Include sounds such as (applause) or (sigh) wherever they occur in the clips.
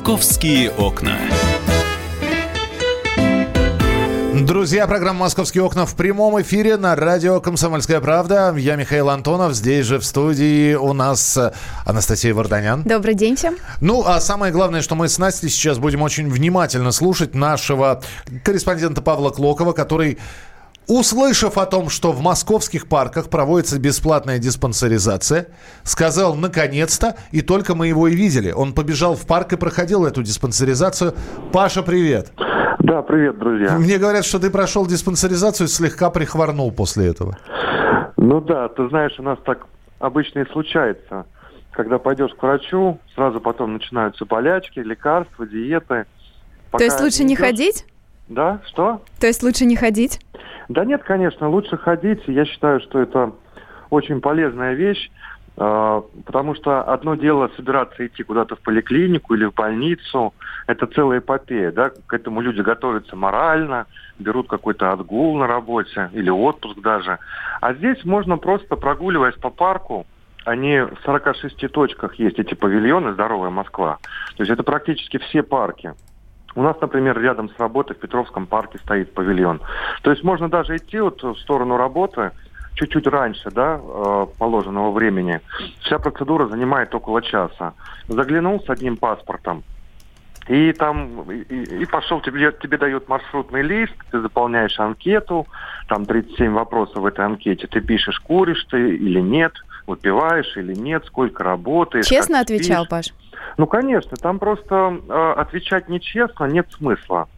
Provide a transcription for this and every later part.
«Московские окна». Друзья, программа «Московские окна» в прямом эфире на радио «Комсомольская правда». Я Михаил Антонов. Здесь же в студии у нас Анастасия Варданян. Добрый день всем. Ну, а самое главное, что мы с Настей сейчас будем очень внимательно слушать нашего корреспондента Павла Клокова, который услышав о том, что в московских парках проводится бесплатная диспансеризация, сказал «наконец-то», и только мы его и видели. Он побежал в парк и проходил эту диспансеризацию. Паша, привет. Да, привет, друзья. Мне говорят, что ты прошел диспансеризацию и слегка прихворнул после этого. Ну да, ты знаешь, у нас так обычно и случается. Когда пойдешь к врачу, сразу потом начинаются болячки, лекарства, диеты. Пока То есть лучше не, не ходить? Да, что? То есть лучше не ходить? Да нет, конечно, лучше ходить. Я считаю, что это очень полезная вещь, а, потому что одно дело собираться идти куда-то в поликлинику или в больницу, это целая эпопея, да, к этому люди готовятся морально, берут какой-то отгул на работе или отпуск даже. А здесь можно просто прогуливаясь по парку, они в 46 точках есть эти павильоны «Здоровая Москва». То есть это практически все парки. У нас, например, рядом с работой в Петровском парке стоит павильон. То есть можно даже идти вот в сторону работы чуть-чуть раньше, да, э, положенного времени. Вся процедура занимает около часа. Заглянул с одним паспортом, и там и, и пошел, тебе, тебе дают маршрутный лист, ты заполняешь анкету, там 37 вопросов в этой анкете, ты пишешь, куришь ты или нет, выпиваешь или нет, сколько работаешь. Честно отвечал, спишь. Паш? Ну, конечно, там просто э, отвечать нечестно нет смысла.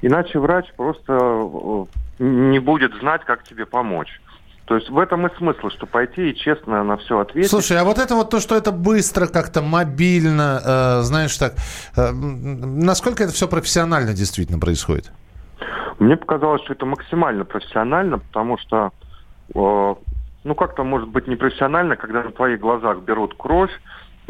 Иначе врач просто э, не будет знать, как тебе помочь. То есть в этом и смысл, что пойти и честно на все ответить. Слушай, а вот это вот то, что это быстро, как-то мобильно, э, знаешь так, э, насколько это все профессионально действительно происходит? Мне показалось, что это максимально профессионально, потому что, э, ну как-то может быть непрофессионально, когда на твоих глазах берут кровь,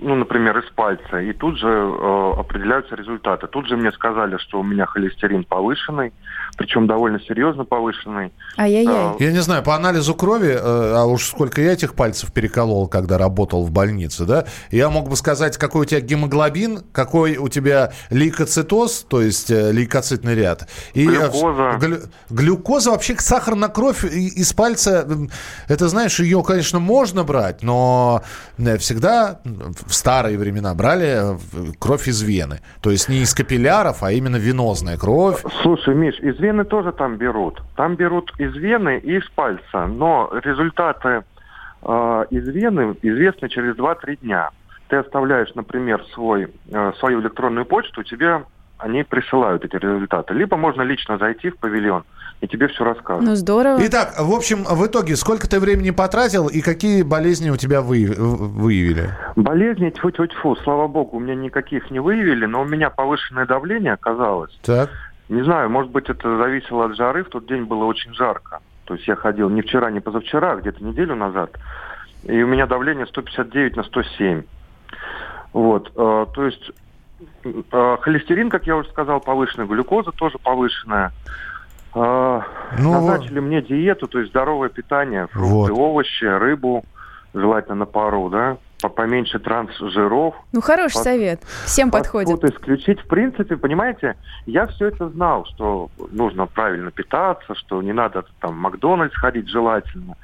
ну, например, из пальца, и тут же э, определяются результаты. Тут же мне сказали, что у меня холестерин повышенный, причем довольно серьезно повышенный. Ай-яй-яй. Я не знаю, по анализу крови, э, а уж сколько я этих пальцев переколол, когда работал в больнице, да, я мог бы сказать, какой у тебя гемоглобин, какой у тебя лейкоцитоз, то есть э, лейкоцитный ряд. И, э, глюкоза. Глю, глюкоза, вообще сахар на кровь из пальца, это, знаешь, ее, конечно, можно брать, но всегда в старые времена брали э, кровь из вены. То есть не из капилляров, а именно венозная кровь. Слушай, Миш, из вены тоже там берут. Там берут из вены и из пальца. Но результаты э, из вены известны через 2-3 дня. Ты оставляешь, например, свой, э, свою электронную почту, тебе они присылают эти результаты. Либо можно лично зайти в павильон, и тебе все расскажут. Ну, здорово. Итак, в общем, в итоге, сколько ты времени потратил и какие болезни у тебя вы, выявили? Болезни, тьфу-тьфу-тьфу, слава богу, у меня никаких не выявили, но у меня повышенное давление оказалось. Так. Не знаю, может быть, это зависело от жары, в тот день было очень жарко. То есть я ходил не вчера, не позавчера, а где-то неделю назад. И у меня давление 159 на 107. Вот, э, то есть холестерин, как я уже сказал, повышенный, глюкоза тоже повышенная. Э, ну, назначили мне диету, то есть здоровое питание, фрукты, вот. овощи, рыбу, желательно на пару, да поменьше трансжиров. Ну, хороший под, совет. Всем подходит. исключить. В принципе, понимаете, я все это знал, что нужно правильно питаться, что не надо там в Макдональдс ходить желательно.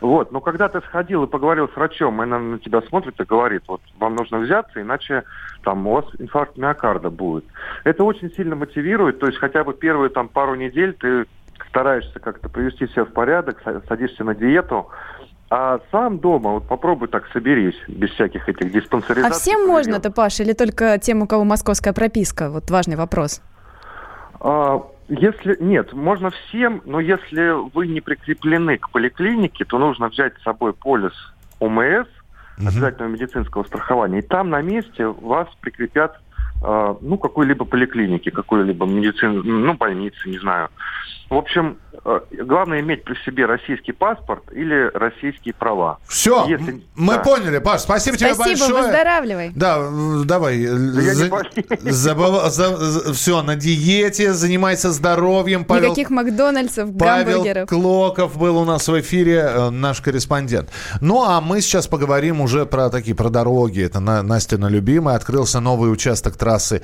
Вот. Но когда ты сходил и поговорил с врачом, и она на тебя смотрит и говорит, вот вам нужно взяться, иначе там у вас инфаркт миокарда будет. Это очень сильно мотивирует, то есть хотя бы первые там пару недель ты стараешься как-то привести себя в порядок, садишься на диету, а сам дома, вот попробуй так соберись, без всяких этих диспансеризаций. А всем можно-то, Паша, или только тем, у кого московская прописка? Вот важный вопрос. А, если нет, можно всем, но если вы не прикреплены к поликлинике, то нужно взять с собой полис ОМС, угу. обязательного медицинского страхования, и там на месте вас прикрепят а, ну, какой-либо поликлиники, какой-либо медицин, ну, больницы, не знаю. В общем, э, главное иметь при себе российский паспорт или российские права. Все, Если... мы да. поняли, Паш, спасибо, спасибо тебе большое. Спасибо, выздоравливай. Да, давай. Да за... я Забыв... за... Все, на диете, занимайся здоровьем. Павел... Никаких Макдональдсов, Павел гамбургеров. Клоков был у нас в эфире, э, наш корреспондент. Ну, а мы сейчас поговорим уже про такие, про дороги. Это Настя на любимая. Открылся новый участок трассы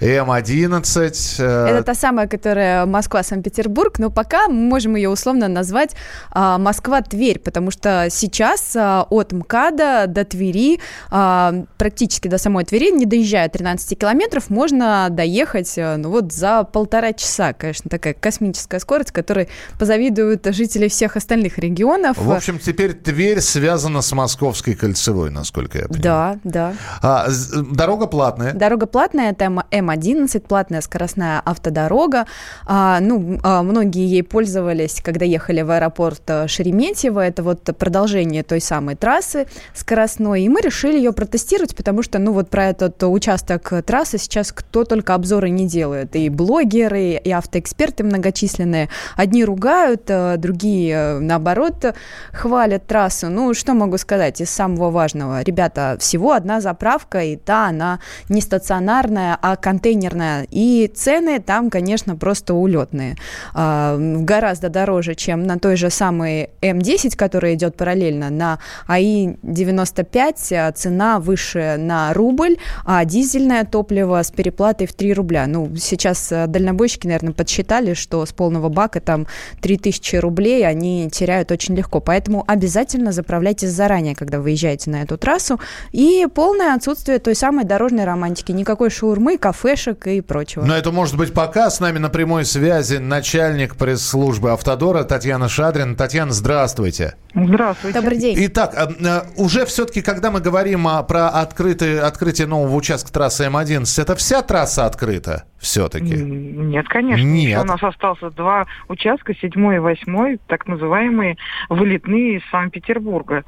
М11. Э, Это та самая, которая Москва-Санкт-Петербург, но пока мы можем ее условно назвать а, Москва-Тверь, потому что сейчас а, от МКАДа до Твери, а, практически до самой Твери, не доезжая 13 километров, можно доехать э, ну вот за полтора часа. Конечно, такая космическая скорость, которой позавидуют жители всех остальных регионов. В общем, теперь Тверь связана с Московской кольцевой, насколько я понимаю. Да, да. А, дорога платная? Дорога платная, это М М11, платная скоростная автодорога. А, ну, а, многие ей пользовались, когда ехали в аэропорт э, Шереметьево. Это вот продолжение той самой трассы скоростной. И мы решили ее протестировать, потому что, ну, вот про этот участок трассы сейчас кто только обзоры не делает. И блогеры, и автоэксперты многочисленные. Одни ругают, э, другие, э, наоборот, хвалят трассу. Ну, что могу сказать из самого важного? Ребята, всего одна заправка, и та, она не стационарная, а конкретная контейнерная, и цены там, конечно, просто улетные. А, гораздо дороже, чем на той же самой М10, которая идет параллельно. На АИ-95 а, цена выше на рубль, а дизельное топливо с переплатой в 3 рубля. Ну, сейчас а, дальнобойщики, наверное, подсчитали, что с полного бака там 3000 рублей они теряют очень легко. Поэтому обязательно заправляйтесь заранее, когда выезжаете на эту трассу. И полное отсутствие той самой дорожной романтики. Никакой шаурмы, кафе, кафешек и прочего. Но это может быть пока. С нами на прямой связи начальник пресс-службы «Автодора» Татьяна Шадрин. Татьяна, здравствуйте. Здравствуйте. Добрый день. Итак, а, а, уже все-таки, когда мы говорим про открытые, открытие нового участка трассы М11, это вся трасса открыта все-таки? Нет, конечно. Нет. у нас остался два участка, седьмой и восьмой, так называемые вылетные из Санкт-Петербурга.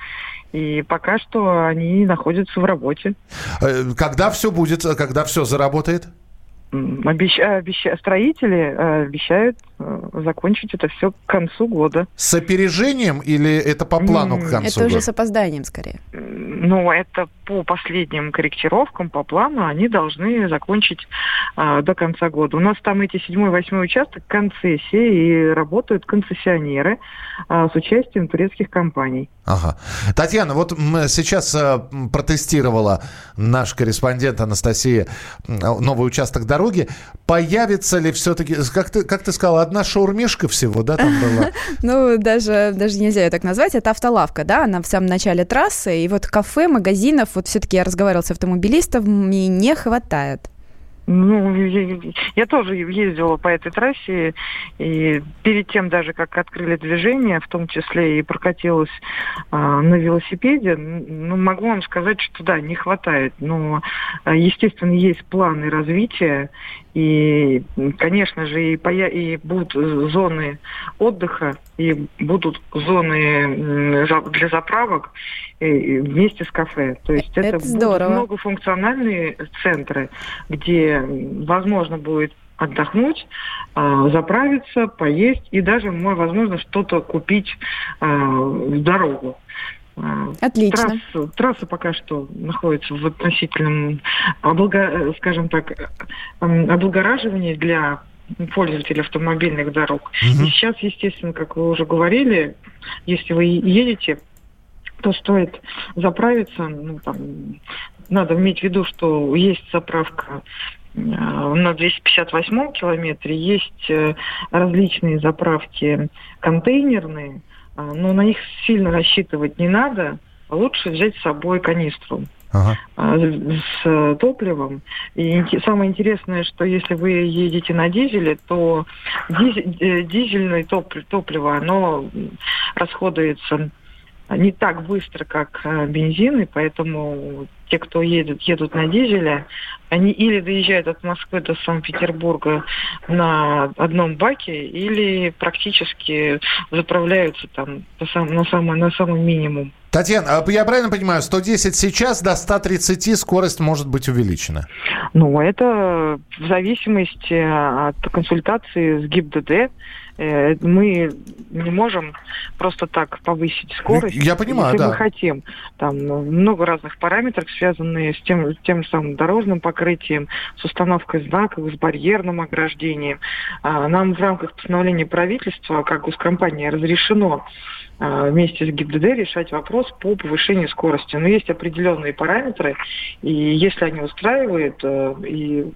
И пока что они находятся в работе. Э, когда все будет, когда все заработает? Обещ... Обещ... Строители э, обещают э, закончить это все к концу года. С опережением или это по плану к концу Это года? уже с опозданием скорее. Ну, это по последним корректировкам, по плану, они должны закончить а, до конца года. У нас там эти седьмой, восьмой участок концессии, и работают концессионеры а, с участием турецких компаний. Ага. Татьяна, вот сейчас а, протестировала наш корреспондент Анастасия новый участок дороги. Появится ли все-таки, как ты, как ты сказала, одна шаурмешка всего, да, там была? (laughs) Ну, даже, даже нельзя ее так назвать. Это автолавка, да, она в самом начале трассы. И вот кафе, магазинов, вот все-таки я разговаривала с автомобилистами, не хватает. Ну, я тоже ездила по этой трассе, и перед тем даже, как открыли движение, в том числе и прокатилась э, на велосипеде, ну, могу вам сказать, что да, не хватает. Но, а, естественно, есть планы развития, и, конечно же, и, поя- и будут зоны отдыха, и будут зоны для заправок вместе с кафе. То есть это, это будут многофункциональные центры, где возможно будет отдохнуть, а, заправиться, поесть и даже, возможно, что-то купить а, в дорогу. Отлично. Трасса, трасса пока что находится в относительном, облага, скажем так, облагораживании для пользователей автомобильных дорог. Угу. И сейчас, естественно, как вы уже говорили, если вы едете, то стоит заправиться. Ну, там, надо иметь в виду, что есть заправка э, на 258 километре, есть э, различные заправки контейнерные, но на них сильно рассчитывать не надо. Лучше взять с собой канистру ага. А, с топливом. И самое интересное, что если вы едете на дизеле, то дизель, э, дизельное топливо, оно расходуется не так быстро, как э, бензин, и поэтому те, кто едет, едут на дизеле, они или доезжают от Москвы до Санкт-Петербурга на одном баке, или практически заправляются там на самый, на самый минимум. Татьяна, а я правильно понимаю, 110 сейчас до 130 скорость может быть увеличена? Ну, это в зависимости от консультации с ГИБДД мы не можем просто так повысить скорость. Я понимаю, если да. мы хотим. Там много разных параметров, связанные с тем, тем самым дорожным покрытием, с установкой знаков, с барьерным ограждением. А, нам в рамках постановления правительства, как госкомпании, разрешено вместе с ГИБДД решать вопрос по повышению скорости. Но есть определенные параметры, и если они устраивают э, и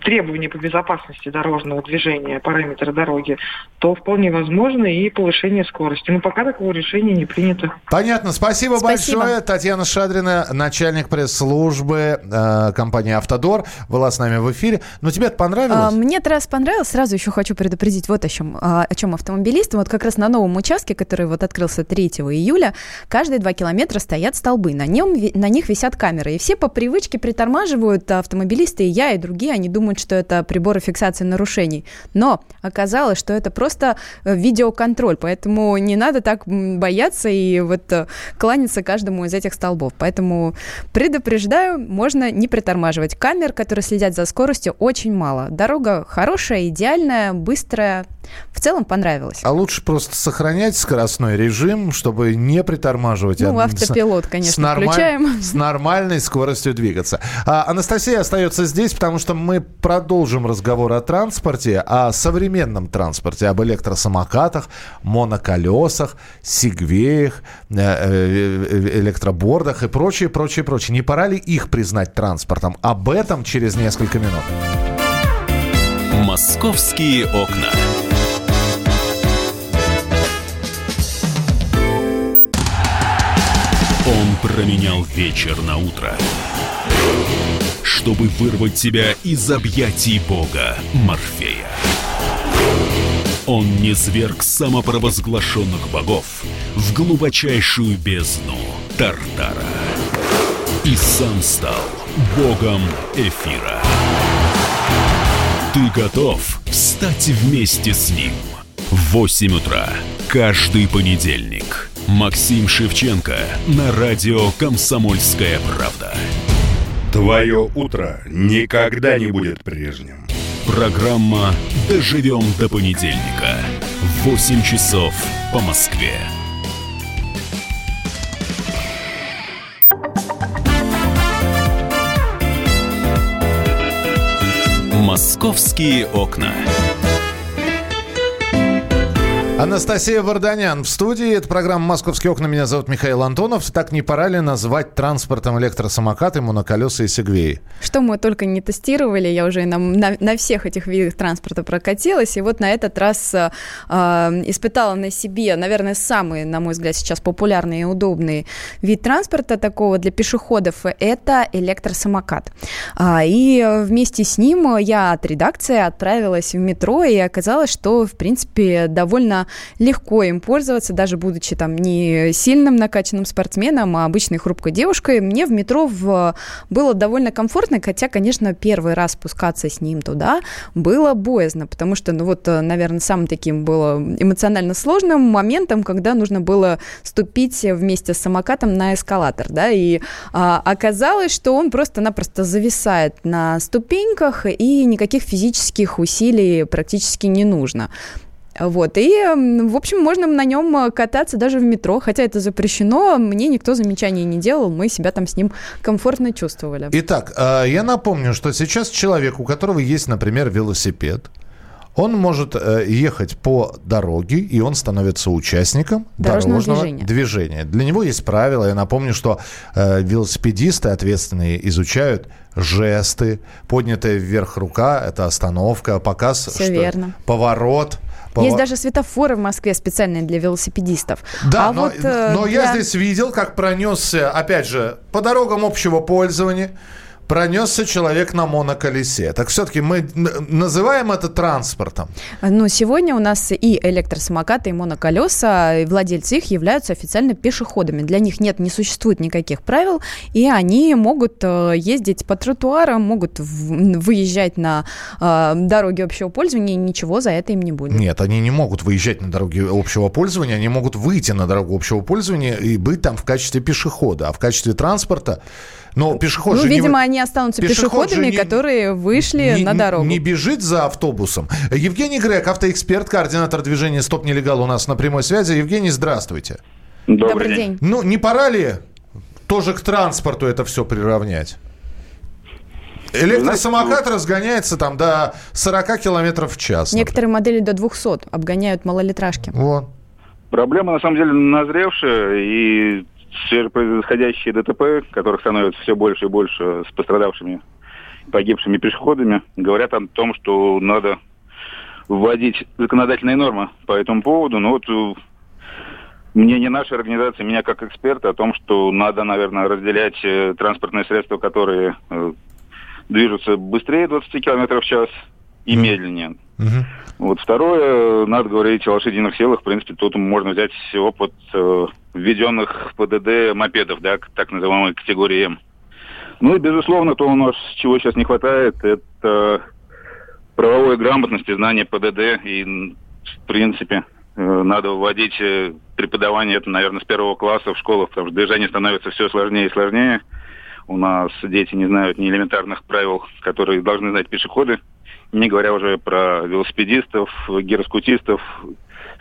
требования по безопасности дорожного движения, параметры дороги, то вполне возможно и повышение скорости. Но пока такого решения не принято. Понятно. Спасибо, Спасибо. большое. Татьяна Шадрина, начальник пресс-службы э, компании «Автодор», была с нами в эфире. Но тебе это понравилось? А, мне это раз понравилось. Сразу еще хочу предупредить вот о чем, а, о чем автомобилисты. Вот как раз на новом участке, который вот открылся 3 июля, каждые два километра стоят столбы. На, нем, на них висят камеры. И все по привычке притормаживают автомобилисты, и я, и другие, они думают, что это приборы фиксации нарушений. Но оказалось, что это просто э, видеоконтроль, поэтому не надо так бояться и вот э, кланяться каждому из этих столбов. Поэтому предупреждаю, можно не притормаживать. Камер, которые следят за скоростью, очень мало. Дорога хорошая, идеальная, быстрая. В целом понравилось. А лучше просто сохранять скоростной режим, чтобы не притормаживать. Ну, а автопилот, конечно, с нормаль... включаем. С нормальной скоростью двигаться. А, Анастасия остается здесь, потому что мы продолжим разговор о транспорте, о современном транспорте, об электросамокатах, моноколесах, сигвеях, э, э, электробордах и прочее, прочее, прочее. Не пора ли их признать транспортом? Об этом через несколько минут. Московские окна. Променял вечер на утро, чтобы вырвать тебя из объятий бога Морфея. Он не зверг самопровозглашенных богов в глубочайшую бездну Тартара. И сам стал богом эфира. Ты готов встать вместе с ним? В 8 утра каждый понедельник – Максим Шевченко на радио «Комсомольская правда». Твое утро никогда не будет прежним. Программа «Доживем до понедельника» в 8 часов по Москве. «Московские окна». Анастасия Варданян в студии. Это программа «Московские окна». Меня зовут Михаил Антонов. Так не пора ли назвать транспортом электросамокаты, моноколеса и сегвеи? Что мы только не тестировали. Я уже на, на, на всех этих видах транспорта прокатилась. И вот на этот раз э, испытала на себе, наверное, самый, на мой взгляд, сейчас популярный и удобный вид транспорта такого для пешеходов. Это электросамокат. А, и вместе с ним я от редакции отправилась в метро. И оказалось, что, в принципе, довольно легко им пользоваться, даже будучи там не сильным накачанным спортсменом, а обычной хрупкой девушкой. Мне в метро в... было довольно комфортно, хотя, конечно, первый раз спускаться с ним туда было боязно, потому что, ну вот, наверное, самым таким было эмоционально сложным моментом, когда нужно было ступить вместе с самокатом на эскалатор, да, и а, оказалось, что он просто-напросто зависает на ступеньках, и никаких физических усилий практически не нужно. Вот, и, в общем, можно на нем э, кататься даже в метро, хотя это запрещено, мне никто замечаний не делал, мы себя там с ним комфортно чувствовали. Итак, э, я напомню, что сейчас человек, у которого есть, например, велосипед, он может э, ехать по дороге, и он становится участником дорожного, дорожного движения. движения. Для него есть правила. Я напомню, что э, велосипедисты ответственные изучают жесты, поднятая вверх рука – это остановка, показ, Все что верно. поворот, есть даже светофоры в Москве специальные для велосипедистов. Да, а но, вот, э, но для... я здесь видел, как пронесся, опять же, по дорогам общего пользования пронесся человек на моноколесе. Так все-таки мы называем это транспортом. Ну, сегодня у нас и электросамокаты, и моноколеса, и владельцы их являются официально пешеходами. Для них нет, не существует никаких правил, и они могут э, ездить по тротуарам, могут выезжать на э, дороги общего пользования, и ничего за это им не будет. Нет, они не могут выезжать на дороги общего пользования, они могут выйти на дорогу общего пользования и быть там в качестве пешехода, а в качестве транспорта но пешеход ну, же видимо, не... они останутся Пешеход пешеходами, не, которые вышли не, на дорогу. Не бежит за автобусом. Евгений Грек, автоэксперт, координатор движения «Стоп нелегал» у нас на прямой связи. Евгений, здравствуйте. Добрый, Добрый день. день. Ну, не пора ли тоже к транспорту это все приравнять? Электросамокат разгоняется там до 40 километров в час. Некоторые модели до 200 обгоняют малолитражки. Вот. Проблема, на самом деле, назревшая, и свежепроисходящие ДТП, которых становится все больше и больше с пострадавшими, погибшими пешеходами, говорят о том, что надо вводить законодательные нормы по этому поводу. Но вот э, мнение нашей организации, меня как эксперта, о том, что надо, наверное, разделять э, транспортные средства, которые э, движутся быстрее 20 км в час и медленнее. Uh-huh. Вот второе, надо говорить о лошадиных силах. В принципе, тут можно взять опыт э, введенных в ПДД мопедов, да, так называемой категории М. Ну и, безусловно, то у нас чего сейчас не хватает, это правовой грамотности, знания ПДД. И, в принципе, э, надо вводить э, преподавание, это, наверное, с первого класса в школах, потому что движение становится все сложнее и сложнее. У нас дети не знают ни элементарных правил, которые должны знать пешеходы, не говоря уже про велосипедистов, гироскутистов,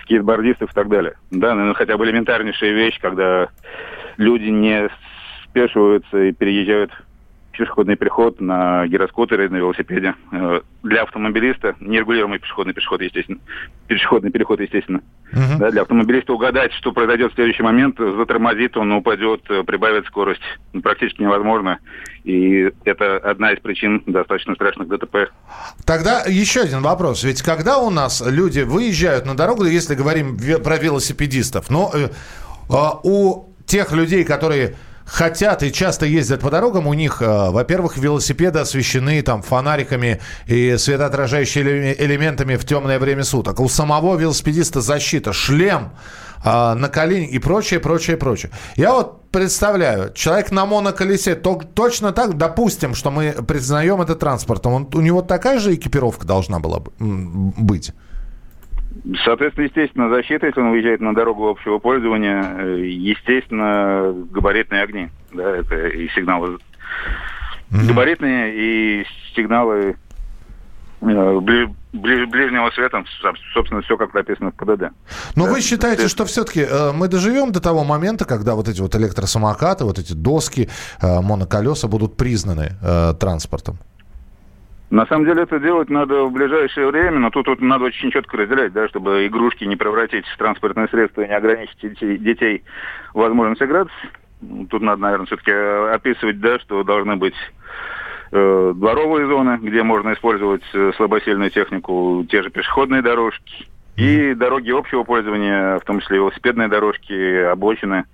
скейтбордистов и так далее. Да, наверное, хотя бы элементарнейшая вещь, когда люди не спешиваются и переезжают пешеходный переход на гироскутере, на велосипеде. Э, для автомобилиста нерегулируемый пешеходный переход, естественно. Пешеходный переход, естественно. Uh-huh. Да, для автомобилиста угадать, что произойдет в следующий момент, затормозит, он упадет, э, прибавит скорость. Практически невозможно. И это одна из причин достаточно страшных ДТП. Тогда еще один вопрос. Ведь когда у нас люди выезжают на дорогу, если говорим про велосипедистов, но э, э, у тех людей, которые хотят и часто ездят по дорогам, у них, э, во-первых, велосипеды освещены там фонариками и светоотражающими элементами в темное время суток. У самого велосипедиста защита, шлем э, на колени и прочее, прочее, прочее. Я вот представляю, человек на моноколесе, то, точно так, допустим, что мы признаем это транспортом, он, у него такая же экипировка должна была быть? Соответственно, естественно, защита, если он выезжает на дорогу общего пользования, э, естественно, габаритные огни. Да, это и сигналы mm-hmm. габаритные, и сигналы э, ближ, ближ, ближнего света, собственно, все как написано в ПДД. Но да. вы считаете, что все-таки э, мы доживем до того момента, когда вот эти вот электросамокаты, вот эти доски, э, моноколеса будут признаны э, транспортом? На самом деле это делать надо в ближайшее время, но тут, тут надо очень четко разделять, да, чтобы игрушки не превратить в транспортное средство и не ограничить детей, детей возможность играться. Тут надо, наверное, все-таки описывать, да, что должны быть э, дворовые зоны, где можно использовать э, слабосильную технику, те же пешеходные дорожки, и дороги общего пользования, в том числе велосипедные дорожки, обочины,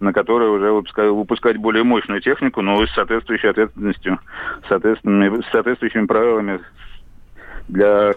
на которые уже выпускать, выпускать более мощную технику, но с соответствующей ответственностью, соответствующими, соответствующими правилами для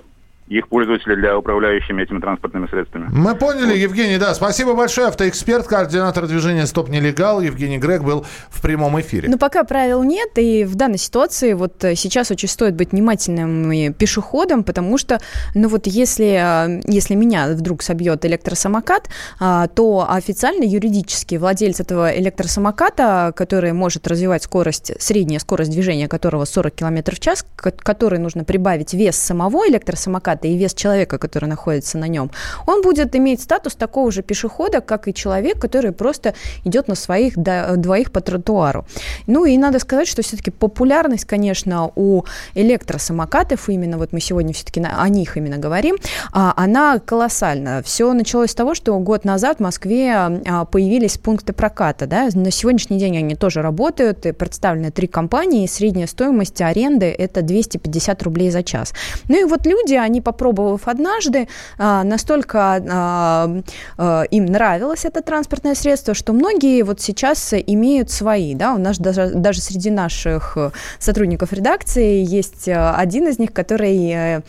их пользователя для управляющими этими транспортными средствами. Мы поняли, Евгений, да. Спасибо большое. Автоэксперт, координатор движения «Стоп нелегал» Евгений Грег был в прямом эфире. Но пока правил нет, и в данной ситуации вот э, сейчас очень стоит быть внимательным пешеходом, потому что, ну вот если, э, если меня вдруг собьет электросамокат, а, то официально юридически владелец этого электросамоката, который может развивать скорость, средняя скорость движения которого 40 км в час, который нужно прибавить вес самого электросамоката, самоката и вес человека, который находится на нем, он будет иметь статус такого же пешехода, как и человек, который просто идет на своих двоих по тротуару. Ну и надо сказать, что все-таки популярность, конечно, у электросамокатов, именно вот мы сегодня все-таки о них именно говорим, а, она колоссальна. Все началось с того, что год назад в Москве а, появились пункты проката. Да? На сегодняшний день они тоже работают, и представлены три компании, средняя стоимость аренды – это 250 рублей за час. Ну и вот люди, они попробовав однажды, а, настолько а, а, им нравилось это транспортное средство, что многие вот сейчас имеют свои, да, у нас даже, даже среди наших сотрудников редакции есть один из них, который э,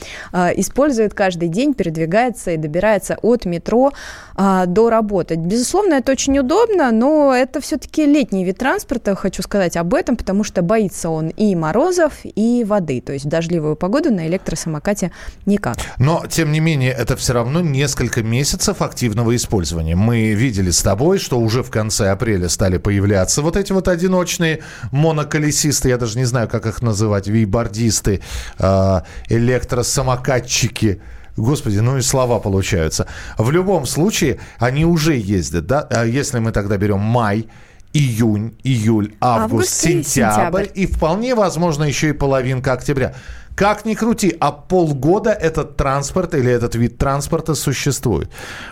использует каждый день, передвигается и добирается от метро до работы. Безусловно, это очень удобно, но это все-таки летний вид транспорта, хочу сказать об этом, потому что боится он и морозов, и воды, то есть в дождливую погоду на электросамокате не никак. Но, тем не менее, это все равно несколько месяцев активного использования. Мы видели с тобой, что уже в конце апреля стали появляться вот эти вот одиночные моноколесисты, я даже не знаю, как их называть, вейбордисты, а, электросамокатчики. Господи, ну и слова получаются. В любом случае, они уже ездят, да? А если мы тогда берем май, июнь, июль, август, август сентябрь, и, сентябрь, и вполне возможно еще и половинка октября. Как ни крути, а полгода этот транспорт или этот вид транспорта существует.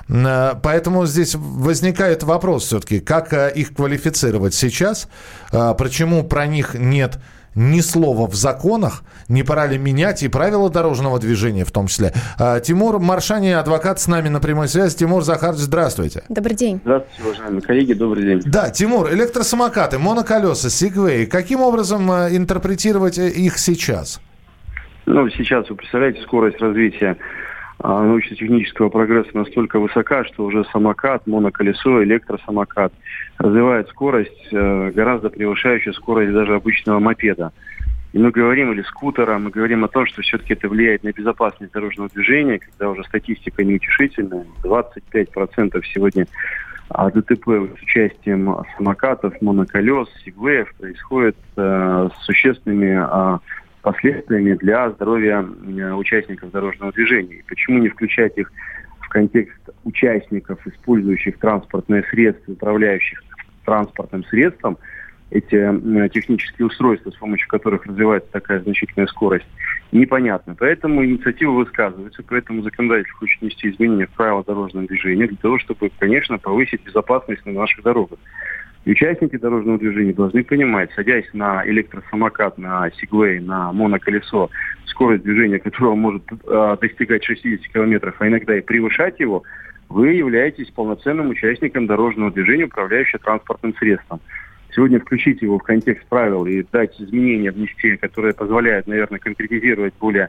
Э, поэтому здесь возникает вопрос все-таки, как э, их квалифицировать сейчас, э, почему про них нет ни слова в законах, не пора ли менять и правила дорожного движения в том числе. Тимур Маршани, адвокат, с нами на прямой связи. Тимур Захарович, здравствуйте. Добрый день. Здравствуйте, уважаемые коллеги, добрый день. Да, Тимур, электросамокаты, моноколеса, сигвей, каким образом интерпретировать их сейчас? Ну, сейчас вы представляете, скорость развития а, научно-технического прогресса настолько высока, что уже самокат, моноколесо, электросамокат развивает скорость, э, гораздо превышающую скорость даже обычного мопеда. И мы говорим, или скутера, мы говорим о том, что все-таки это влияет на безопасность дорожного движения, когда уже статистика неутешительная. 25% сегодня а, ДТП с участием самокатов, моноколес, сигвеев происходит э, с существенными э, последствиями для здоровья участников дорожного движения. Почему не включать их в контекст участников, использующих транспортные средства, управляющих транспортным средством, эти технические устройства, с помощью которых развивается такая значительная скорость, непонятно. Поэтому инициатива высказывается, поэтому законодатель хочет внести изменения в правила дорожного движения для того, чтобы, конечно, повысить безопасность на наших дорогах. Участники дорожного движения должны понимать, садясь на электросамокат, на сигвей, на моноколесо, скорость движения которого может э, достигать 60 километров, а иногда и превышать его, вы являетесь полноценным участником дорожного движения, управляющим транспортным средством. Сегодня включить его в контекст правил и дать изменения внести, которые позволяют, наверное, конкретизировать более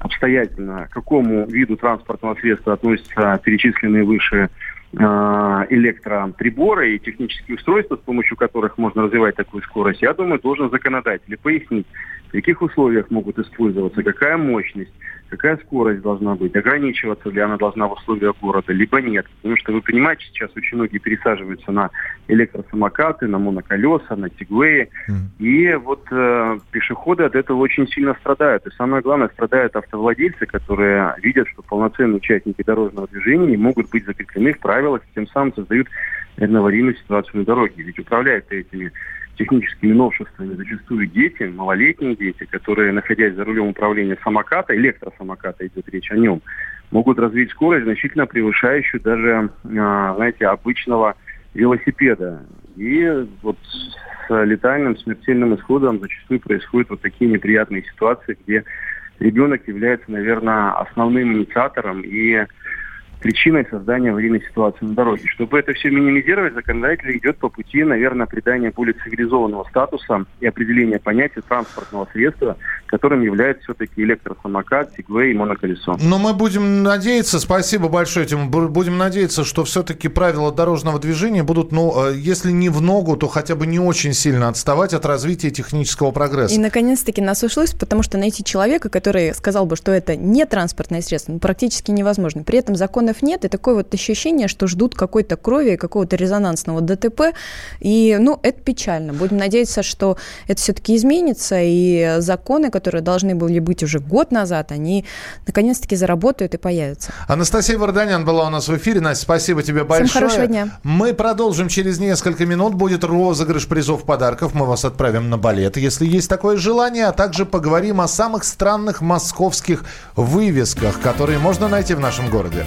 обстоятельно, к какому виду транспортного средства относятся перечисленные выше электроприборы и технические устройства, с помощью которых можно развивать такую скорость, я думаю, должен законодатель пояснить, в каких условиях могут использоваться, какая мощность, какая скорость должна быть, ограничиваться ли она должна в условиях города, либо нет. Потому что вы понимаете, сейчас очень многие пересаживаются на электросамокаты, на моноколеса, на тигвеи. Mm. И вот э, пешеходы от этого очень сильно страдают. И самое главное, страдают автовладельцы, которые видят, что полноценные участники дорожного движения не могут быть закреплены в правилах, и тем самым создают наверное, аварийную ситуацию на дороге. Ведь управляют этими техническими новшествами зачастую дети, малолетние дети, которые, находясь за рулем управления самоката, электросамоката идет речь о нем, могут развить скорость, значительно превышающую даже, а, знаете, обычного велосипеда. И вот с летальным смертельным исходом зачастую происходят вот такие неприятные ситуации, где ребенок является, наверное, основным инициатором и причиной создания аварийной ситуации на дороге. Чтобы это все минимизировать, законодатель идет по пути, наверное, придания более цивилизованного статуса и определения понятия транспортного средства, которым является все-таки электросамокат, сигвей и моноколесо. Но мы будем надеяться, спасибо большое, Тим, будем надеяться, что все-таки правила дорожного движения будут, ну, э, если не в ногу, то хотя бы не очень сильно отставать от развития технического прогресса. И, наконец-таки, нас ушлось, потому что найти человека, который сказал бы, что это не транспортное средство, ну, практически невозможно. При этом закон законов нет, и такое вот ощущение, что ждут какой-то крови, какого-то резонансного ДТП, и, ну, это печально. Будем надеяться, что это все-таки изменится, и законы, которые должны были быть уже год назад, они наконец-таки заработают и появятся. Анастасия Варданян была у нас в эфире. Настя, спасибо тебе большое. Всем хорошего дня. Мы продолжим через несколько минут. Будет розыгрыш призов подарков. Мы вас отправим на балет, если есть такое желание, а также поговорим о самых странных московских вывесках, которые можно найти в нашем городе.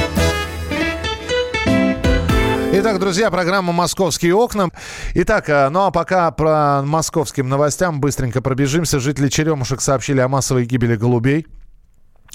Итак, друзья, программа «Московские окна». Итак, э, ну а пока про московским новостям быстренько пробежимся. Жители Черемушек сообщили о массовой гибели голубей.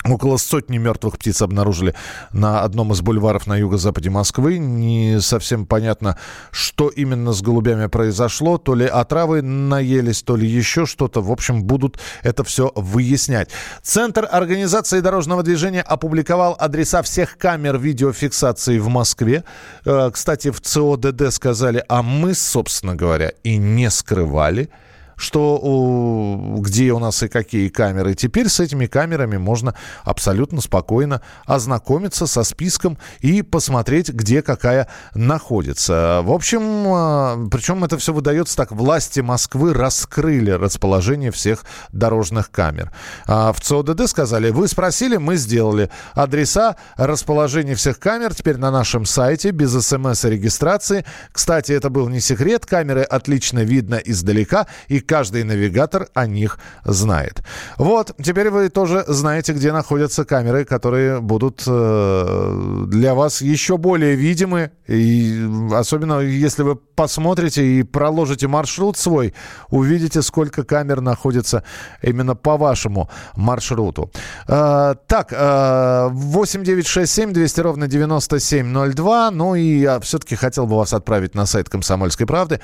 Около сотни мертвых птиц обнаружили на одном из бульваров на юго-западе Москвы. Не совсем понятно, что именно с голубями произошло. То ли отравы наелись, то ли еще что-то. В общем, будут это все выяснять. Центр организации дорожного движения опубликовал адреса всех камер видеофиксации в Москве. Э, кстати, в ЦОДД сказали, а мы, собственно говоря, и не скрывали – что где у нас и какие камеры. Теперь с этими камерами можно абсолютно спокойно ознакомиться со списком и посмотреть, где какая находится. В общем, а, причем это все выдается так. Власти Москвы раскрыли расположение всех дорожных камер. А в ЦОДД сказали, вы спросили, мы сделали. Адреса расположения всех камер теперь на нашем сайте без смс и регистрации. Кстати, это был не секрет. Камеры отлично видно издалека и каждый навигатор о них знает. Вот, теперь вы тоже знаете, где находятся камеры, которые будут э, для вас еще более видимы. И особенно если вы посмотрите и проложите маршрут свой, увидите, сколько камер находится именно по вашему маршруту. Э, так, э, 8967 200 ровно 9702. Ну и я все-таки хотел бы вас отправить на сайт «Комсомольской правды».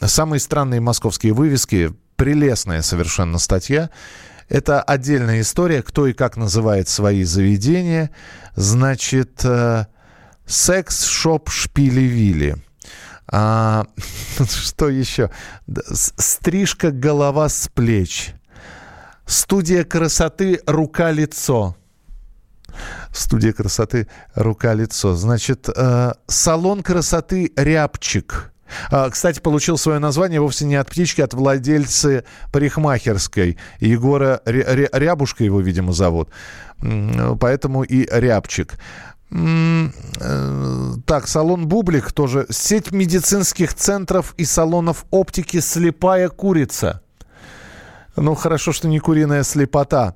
Самые странные московские вывески. Прелестная совершенно статья. Это отдельная история, кто и как называет свои заведения. Значит, э, секс-шоп Шпили-Вилли. А, (laughs) что еще? Стрижка голова с плеч. Студия красоты рука-лицо. Студия красоты рука-лицо. Значит, э, салон красоты рябчик. А, кстати, получил свое название вовсе не от птички, а от владельца парикмахерской. Егора Рябушка его, видимо, зовут. Поэтому и Рябчик. Э, так, салон «Бублик» тоже. Сеть медицинских центров и салонов оптики «Слепая курица». Ну, хорошо, что не куриная слепота.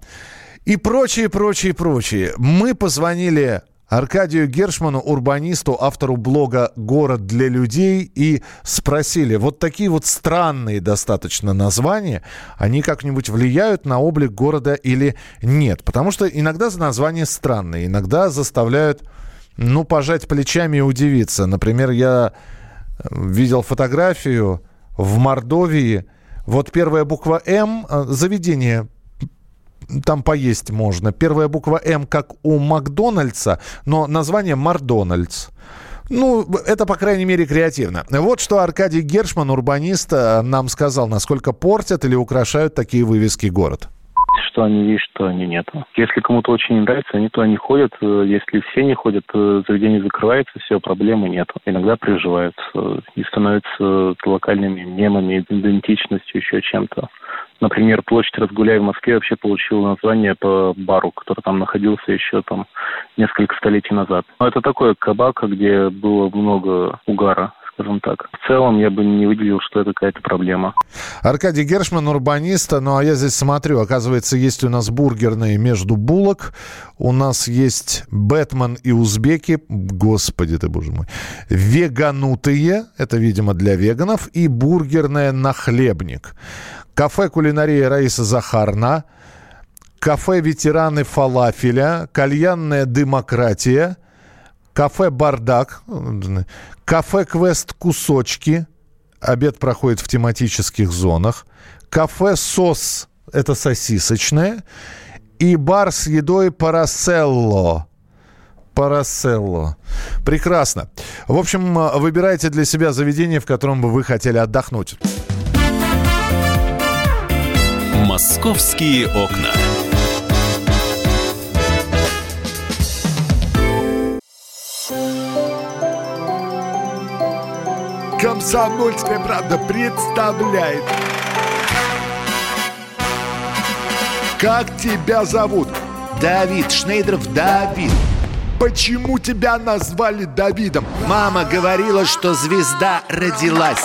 И прочее, прочее, прочее. Мы позвонили Аркадию Гершману, урбанисту, автору блога «Город для людей» и спросили, вот такие вот странные достаточно названия, они как-нибудь влияют на облик города или нет? Потому что иногда названия странные, иногда заставляют, ну, пожать плечами и удивиться. Например, я э, видел фотографию в Мордовии, вот первая буква «М», э, заведение там поесть можно. Первая буква М, как у Макдональдса, но название Мардональдс. Ну, это, по крайней мере, креативно. Вот что Аркадий Гершман, урбанист, э, нам сказал, насколько портят или украшают такие вывески город что они есть, что они нет. Если кому-то очень не нравится, они туда не ходят. Э, если все не ходят, э, заведение закрывается, все, проблемы нет. Иногда приживаются и становятся локальными мемами, идентичностью, еще чем-то. Например, площадь Разгуляй в Москве вообще получила название по бару, который там находился еще там несколько столетий назад. Но это такое кабак, где было много угара скажем так. В целом я бы не выделил, что это какая-то проблема. Аркадий Гершман, урбанист. Ну, а я здесь смотрю, оказывается, есть у нас бургерные между булок. У нас есть Бэтмен и узбеки. Господи ты, боже мой. Веганутые. Это, видимо, для веганов. И бургерная нахлебник. Кафе «Кулинария» Раиса Захарна. Кафе «Ветераны фалафеля». Кальянная «Демократия». Кафе «Бардак». Кафе «Квест Кусочки». Обед проходит в тематических зонах. Кафе «Сос» – это сосисочное. И бар с едой «Параселло». Параселло. Прекрасно. В общем, выбирайте для себя заведение, в котором бы вы хотели отдохнуть. Московские окна. Комсомольская правда представляет. Как тебя зовут? Давид Шнейдров Давид. Почему тебя назвали Давидом? Мама говорила, что звезда родилась.